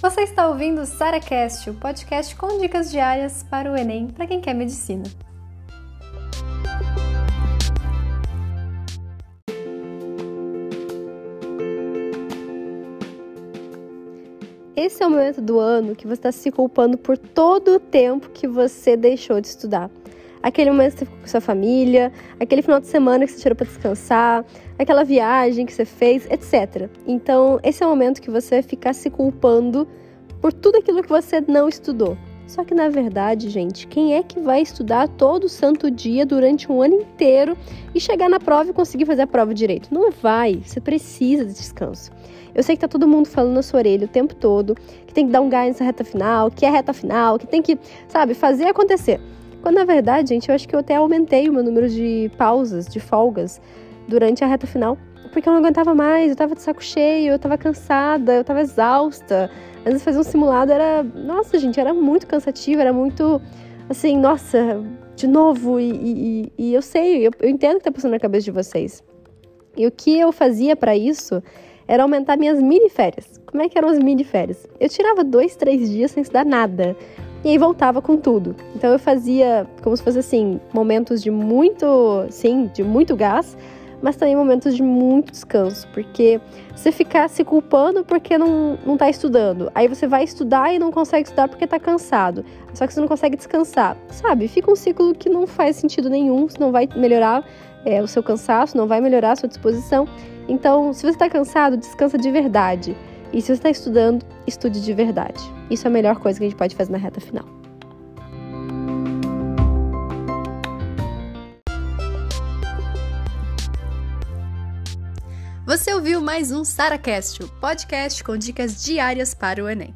Você está ouvindo o SaraCast, o podcast com dicas diárias para o Enem para quem quer medicina. Esse é o momento do ano que você está se culpando por todo o tempo que você deixou de estudar aquele momento que você ficou com sua família, aquele final de semana que você tirou para descansar, aquela viagem que você fez, etc. Então, esse é o momento que você vai ficar se culpando por tudo aquilo que você não estudou. Só que na verdade, gente, quem é que vai estudar todo santo dia durante um ano inteiro e chegar na prova e conseguir fazer a prova direito? Não vai, você precisa de descanso. Eu sei que tá todo mundo falando na sua orelha o tempo todo, que tem que dar um gás nessa reta final, que é reta final, que tem que, sabe, fazer acontecer. Quando na verdade, gente, eu acho que eu até aumentei o meu número de pausas, de folgas, durante a reta final, porque eu não aguentava mais, eu tava de saco cheio, eu tava cansada, eu tava exausta. Às vezes fazer um simulado era, nossa, gente, era muito cansativo, era muito assim, nossa, de novo, e, e, e eu sei, eu, eu entendo o que tá passando na cabeça de vocês. E o que eu fazia para isso era aumentar minhas mini férias. Como é que eram as mini férias? Eu tirava dois, três dias sem estudar nada e aí voltava com tudo. Então eu fazia como se fosse assim, momentos de muito, sim, de muito gás, mas também momentos de muito descanso, porque você ficar se culpando porque não, não tá estudando, aí você vai estudar e não consegue estudar porque tá cansado, só que você não consegue descansar, sabe? Fica um ciclo que não faz sentido nenhum, não vai melhorar é, o seu cansaço, não vai melhorar a sua disposição. Então, se você tá cansado, descansa de verdade. E se você está estudando, estude de verdade. Isso é a melhor coisa que a gente pode fazer na reta final. Você ouviu mais um SaraCast, o podcast com dicas diárias para o Enem.